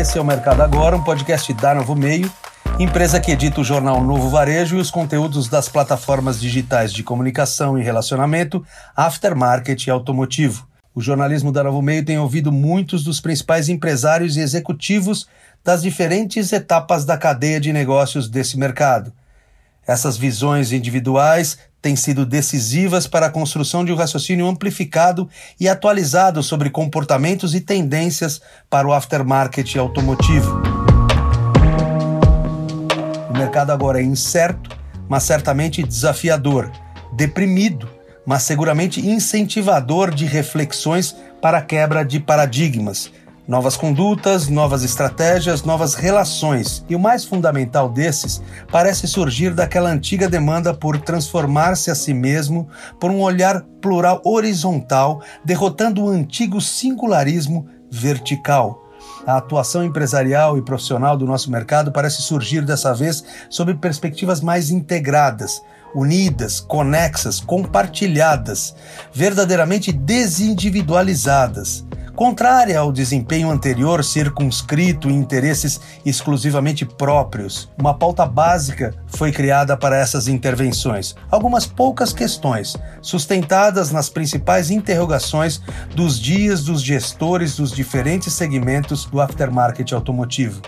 esse é o Mercado Agora, um podcast da Novo Meio, empresa que edita o jornal Novo Varejo e os conteúdos das plataformas digitais de comunicação e relacionamento, aftermarket e automotivo. O jornalismo da Novo Meio tem ouvido muitos dos principais empresários e executivos das diferentes etapas da cadeia de negócios desse mercado. Essas visões individuais têm sido decisivas para a construção de um raciocínio amplificado e atualizado sobre comportamentos e tendências para o aftermarket automotivo. O mercado agora é incerto, mas certamente desafiador, deprimido, mas seguramente incentivador de reflexões para a quebra de paradigmas Novas condutas, novas estratégias, novas relações. E o mais fundamental desses parece surgir daquela antiga demanda por transformar-se a si mesmo por um olhar plural horizontal, derrotando o antigo singularismo vertical. A atuação empresarial e profissional do nosso mercado parece surgir dessa vez sob perspectivas mais integradas, unidas, conexas, compartilhadas, verdadeiramente desindividualizadas contrária ao desempenho anterior circunscrito em interesses exclusivamente próprios. Uma pauta básica foi criada para essas intervenções. Algumas poucas questões, sustentadas nas principais interrogações dos dias dos gestores dos diferentes segmentos do aftermarket automotivo.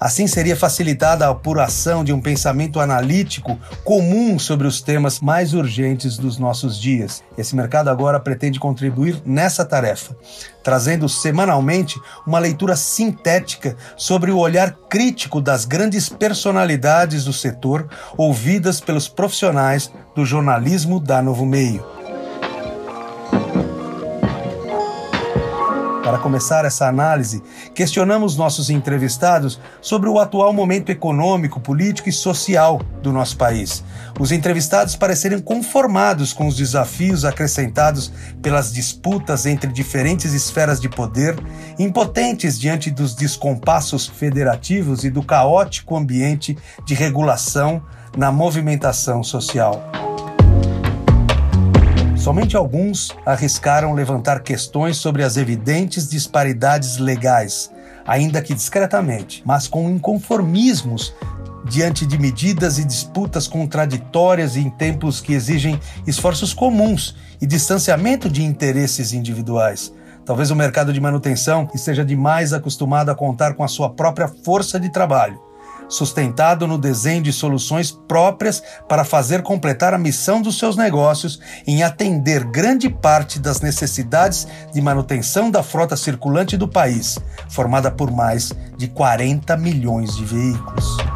Assim seria facilitada a apuração de um pensamento analítico comum sobre os temas mais urgentes dos nossos dias. Esse mercado agora pretende contribuir nessa tarefa, trazendo semanalmente uma leitura sintética sobre o olhar crítico das grandes personalidades do setor, ouvidas pelos profissionais do jornalismo da Novo Meio. Para começar essa análise, questionamos nossos entrevistados sobre o atual momento econômico, político e social do nosso país. Os entrevistados pareceram conformados com os desafios acrescentados pelas disputas entre diferentes esferas de poder, impotentes diante dos descompassos federativos e do caótico ambiente de regulação na movimentação social. Somente alguns arriscaram levantar questões sobre as evidentes disparidades legais, ainda que discretamente, mas com inconformismos diante de medidas e disputas contraditórias em tempos que exigem esforços comuns e distanciamento de interesses individuais. Talvez o mercado de manutenção esteja demais acostumado a contar com a sua própria força de trabalho sustentado no desenho de soluções próprias para fazer completar a missão dos seus negócios em atender grande parte das necessidades de manutenção da frota circulante do país, formada por mais de 40 milhões de veículos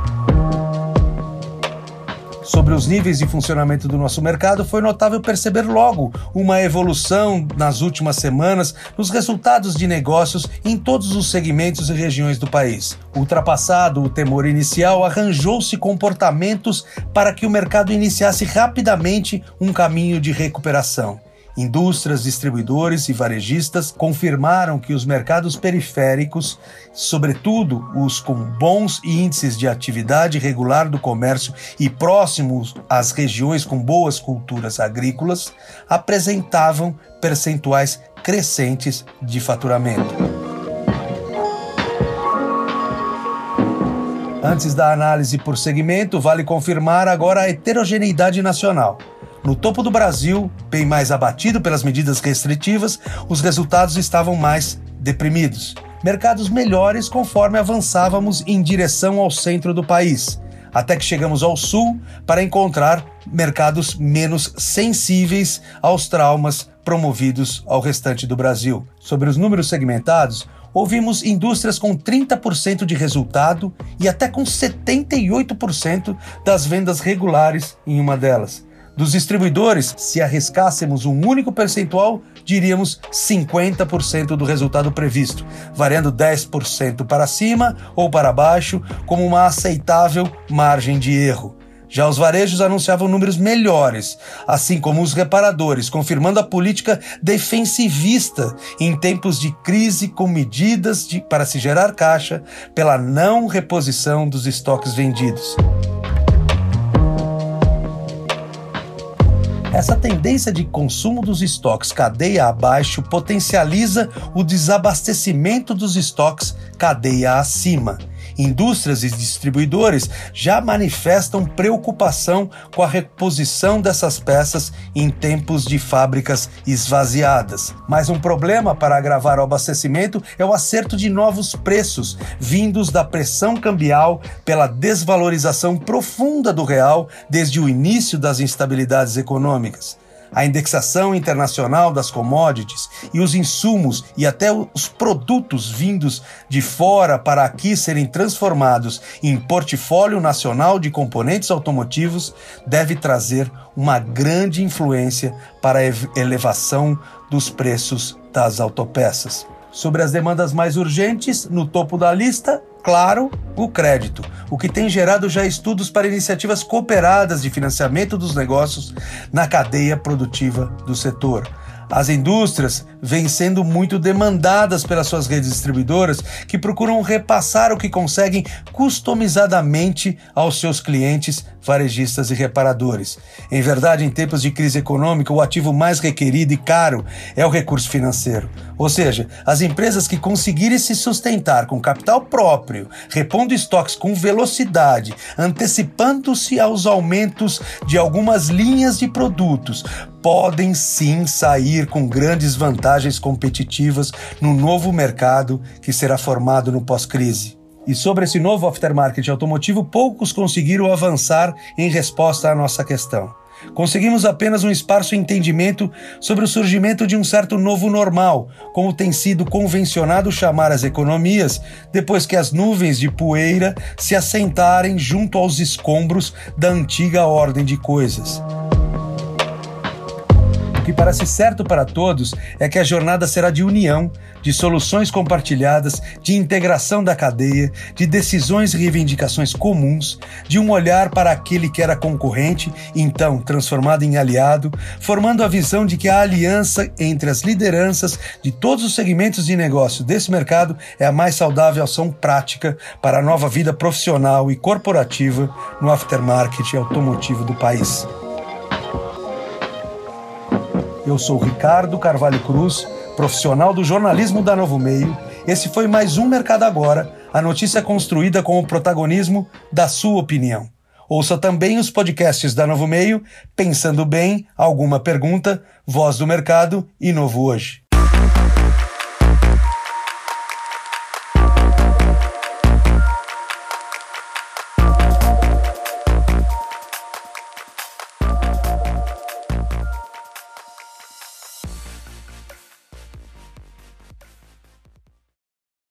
sobre os níveis de funcionamento do nosso mercado, foi notável perceber logo uma evolução nas últimas semanas nos resultados de negócios em todos os segmentos e regiões do país. Ultrapassado o temor inicial, arranjou-se comportamentos para que o mercado iniciasse rapidamente um caminho de recuperação. Indústrias, distribuidores e varejistas confirmaram que os mercados periféricos, sobretudo os com bons índices de atividade regular do comércio e próximos às regiões com boas culturas agrícolas, apresentavam percentuais crescentes de faturamento. Antes da análise por segmento, vale confirmar agora a heterogeneidade nacional. No topo do Brasil, bem mais abatido pelas medidas restritivas, os resultados estavam mais deprimidos. Mercados melhores conforme avançávamos em direção ao centro do país, até que chegamos ao sul para encontrar mercados menos sensíveis aos traumas promovidos ao restante do Brasil. Sobre os números segmentados, ouvimos indústrias com 30% de resultado e até com 78% das vendas regulares em uma delas. Dos distribuidores, se arriscássemos um único percentual, diríamos 50% do resultado previsto, variando 10% para cima ou para baixo, como uma aceitável margem de erro. Já os varejos anunciavam números melhores, assim como os reparadores, confirmando a política defensivista em tempos de crise com medidas de, para se gerar caixa pela não reposição dos estoques vendidos. Essa tendência de consumo dos estoques cadeia abaixo potencializa o desabastecimento dos estoques cadeia acima. Indústrias e distribuidores já manifestam preocupação com a reposição dessas peças em tempos de fábricas esvaziadas. Mas um problema para agravar o abastecimento é o acerto de novos preços, vindos da pressão cambial pela desvalorização profunda do real desde o início das instabilidades econômicas a indexação internacional das commodities e os insumos e até os produtos vindos de fora para aqui serem transformados em portfólio nacional de componentes automotivos deve trazer uma grande influência para a elevação dos preços das autopeças. Sobre as demandas mais urgentes, no topo da lista, claro, o crédito, o que tem gerado já estudos para iniciativas cooperadas de financiamento dos negócios na cadeia produtiva do setor. As indústrias vêm sendo muito demandadas pelas suas redes distribuidoras que procuram repassar o que conseguem customizadamente aos seus clientes, varejistas e reparadores. Em verdade, em tempos de crise econômica, o ativo mais requerido e caro é o recurso financeiro. Ou seja, as empresas que conseguirem se sustentar com capital próprio, repondo estoques com velocidade, antecipando-se aos aumentos de algumas linhas de produtos, podem sim sair com grandes vantagens competitivas no novo mercado que será formado no pós-crise. E sobre esse novo aftermarket automotivo, poucos conseguiram avançar em resposta à nossa questão. Conseguimos apenas um esparso entendimento sobre o surgimento de um certo novo normal, como tem sido convencionado chamar as economias, depois que as nuvens de poeira se assentarem junto aos escombros da antiga ordem de coisas. O que parece certo para todos é que a jornada será de união, de soluções compartilhadas, de integração da cadeia, de decisões e reivindicações comuns, de um olhar para aquele que era concorrente, então transformado em aliado, formando a visão de que a aliança entre as lideranças de todos os segmentos de negócio desse mercado é a mais saudável ação prática para a nova vida profissional e corporativa no aftermarket automotivo do país. Eu sou Ricardo Carvalho Cruz, profissional do jornalismo da Novo Meio. Esse foi mais um Mercado Agora, a notícia construída com o protagonismo da sua opinião. Ouça também os podcasts da Novo Meio, Pensando Bem, Alguma Pergunta, Voz do Mercado e Novo Hoje.